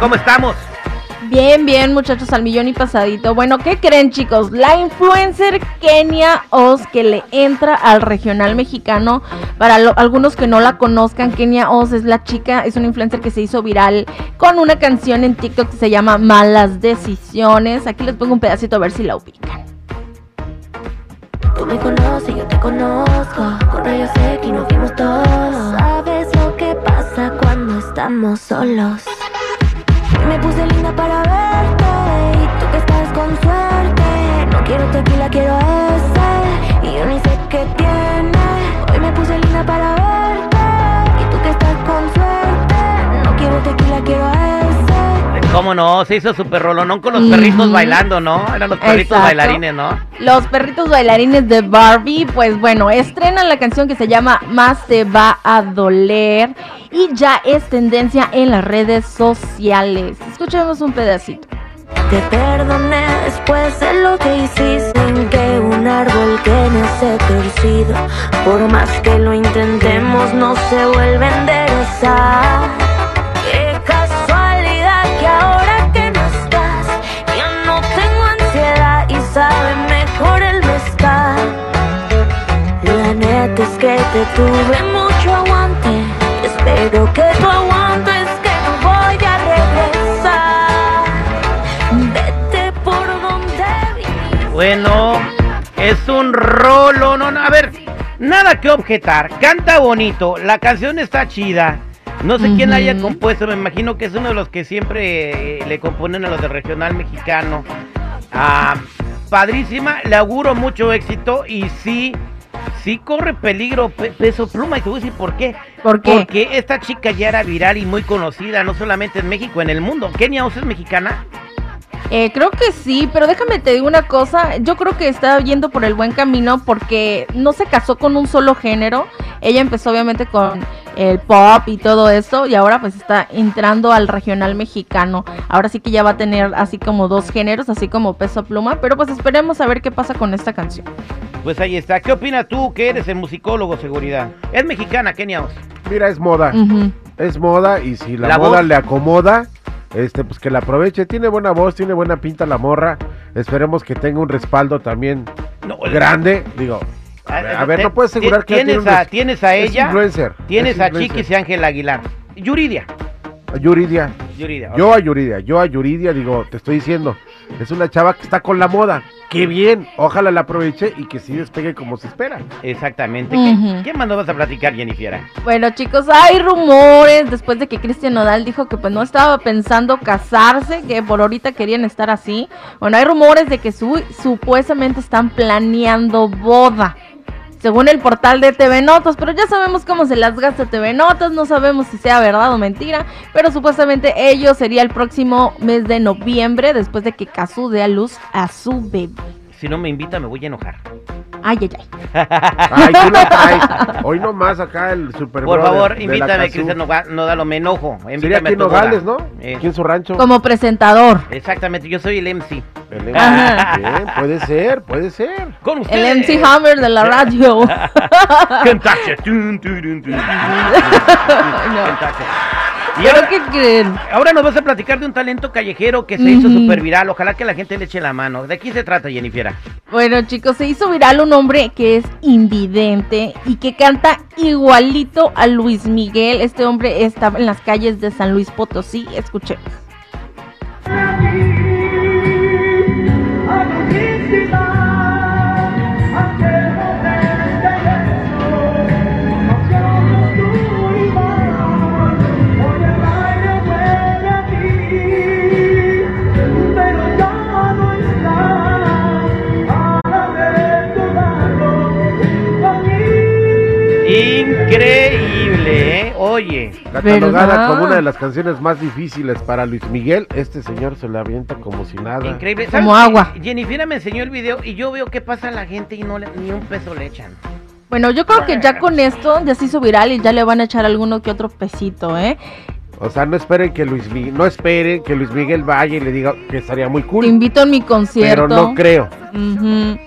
¿Cómo estamos? Bien, bien, muchachos, al millón y pasadito. Bueno, ¿qué creen, chicos? La influencer Kenia Oz que le entra al regional mexicano. Para lo- algunos que no la conozcan, Kenia Oz es la chica, es una influencer que se hizo viral con una canción en TikTok que se llama Malas Decisiones. Aquí les pongo un pedacito a ver si la ubican. Tú me conoces, yo te conozco. Con rayos X nos vimos todos. Sabes lo que pasa cuando estamos solos. Me puse linda para verte. Y tú que estás con suerte. No quiero tequila, quiero ese. ¿Cómo no? Se hizo super rolonón con los perritos bailando, ¿no? Eran los perritos Exacto. bailarines, ¿no? Los perritos bailarines de Barbie, pues bueno, estrenan la canción que se llama Más te va a doler y ya es tendencia en las redes sociales. Escuchemos un pedacito. Te perdoné después de lo que hiciste en que un árbol que nace torcido Por más que lo intentemos no se vuelve a enderezar que te tuve mucho aguante Espero que tu aguantes que no voy a regresar Vete por donde. Bueno, es un rolo, no, no, a ver, nada que objetar. Canta bonito, la canción está chida. No sé quién la haya compuesto, me imagino que es uno de los que siempre eh, le componen a los de regional mexicano. Ah, padrísima, le auguro mucho éxito y sí, sí corre peligro pe- peso pluma y te voy a decir por qué. ¿Por qué? Porque esta chica ya era viral y muy conocida, no solamente en México, en el mundo. Kenia Oz es mexicana. Eh, creo que sí, pero déjame te digo una cosa, yo creo que está yendo por el buen camino porque no se casó con un solo género, ella empezó obviamente con el pop y todo eso y ahora pues está entrando al regional mexicano, ahora sí que ya va a tener así como dos géneros, así como peso pluma, pero pues esperemos a ver qué pasa con esta canción. Pues ahí está. ¿Qué opinas tú que eres el musicólogo, seguridad? Es mexicana, Kenia Oz. Mira, es moda. Es moda y si la, La moda voz. le acomoda, este, pues que la aproveche. Tiene buena voz, tiene buena pinta la morra. Esperemos que tenga un respaldo también No, grande. Digo, a ver, a ver, no puedes asegurar que tienes un a, tienes a es ella, influencer, tienes es a influencer. Chiquis y Ángel Aguilar. Yuridia. A Yuridia. Yuridia. Yo a Yuridia, yo a Yuridia, digo, te estoy diciendo, es una chava que está con la moda. Qué bien, ojalá la aproveche y que sí despegue como se espera. Exactamente. ¿Qué, qué más nos vas a platicar, Jennifer? Bueno chicos, hay rumores después de que Cristian Nodal dijo que pues no estaba pensando casarse, que por ahorita querían estar así. Bueno, hay rumores de que su- supuestamente están planeando boda. Según el portal de TV Notas, pero ya sabemos cómo se las gasta TV Notas, no sabemos si sea verdad o mentira, pero supuestamente ello sería el próximo mes de noviembre, después de que Kazu dé a luz a su bebé. Si no me invita, me voy a enojar. Ay, ay, ay. Ay, tú la traes. Hoy nomás acá el super Por favor, de invítame. Cristian Noga- Nodalo, me enojo. Sería Invítame aquí a Nogales. ¿no? Eh, Aquí en su rancho. Como presentador. exactamente, yo soy el MC. El-. Bien, puede ser, puede ser. Con El. MC Hammer de la radio. Kentucky. Tun, Y ¿Pero ahora, qué creen? ahora nos vas a platicar de un talento callejero que se hizo Ujú. súper viral. Ojalá que la gente le eche la mano. ¿De quién se trata, Jennifer? Bueno, chicos, se hizo viral un hombre que es invidente y que canta igualito a Luis Miguel. Este hombre está en las calles de San Luis Potosí. Escuchemos. Oye. Catalogada ¿Verdad? como una de las canciones más difíciles para Luis Miguel, este señor se le avienta como si nada. Increíble. Como ¿Sabes agua. qué? Jennifer me enseñó el video y yo veo que pasa la gente y no le, ni un peso le echan. Bueno, yo creo que ya con esto ya se hizo viral y ya le van a echar alguno que otro pesito, ¿eh? O sea, no esperen que Luis Miguel, no esperen que Luis Miguel vaya y le diga que estaría muy Te cool, invito a mi concierto. pero no creo. Ujú.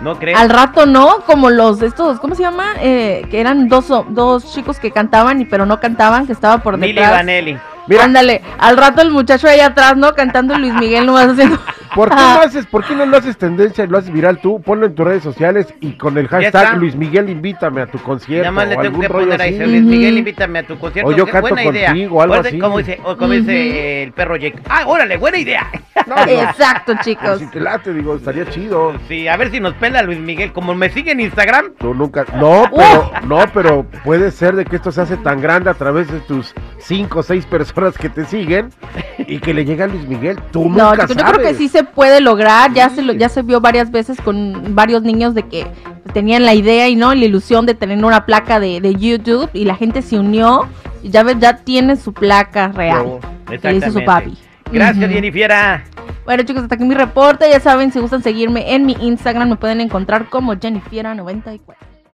¿No crees? Al rato no, como los estos, ¿cómo se llama? Eh, que eran dos, dos chicos que cantaban y pero no cantaban, que estaba por Milly detrás. Vanelli. Mira, Ándale, al rato el muchacho ahí atrás, ¿no? Cantando Luis Miguel nomás haciendo. ¿Por qué no haces, por qué no lo haces tendencia y lo haces viral tú? Ponlo en tus redes sociales y con el hashtag Luis Miguel invítame a tu concierto Nada más le o tengo algún que rollo poner ahí, así. Luis Miguel, invítame a tu concierto. O yo Qué canto buena idea. contigo, algo O sea, así. Como dice, o como dice el perro Jake. Ah, órale, buena idea. No, Exacto, pues, chicos. si te late, digo, estaría chido. Sí, a ver si nos pela Luis Miguel. Como me sigue en Instagram, Tú nunca, no, pero, no, pero puede ser de que esto se hace tan grande a través de tus cinco o seis personas que te siguen y que le llegue a Luis Miguel. Tú No, nunca chicos, yo creo que sabes. sí se puede lograr. Ya Sí. se lo, ya se vio varias veces con varios niños de que tenían la idea y no la ilusión de tener una placa de, de YouTube y la gente se unió y ya ves, ya tiene su placa real. Que le hizo su papi. Gracias. Jennifer. Bueno, chicos, hasta aquí mi reporte. Ya saben, si gustan seguirme en mi Instagram, me pueden encontrar como Jennifiera94.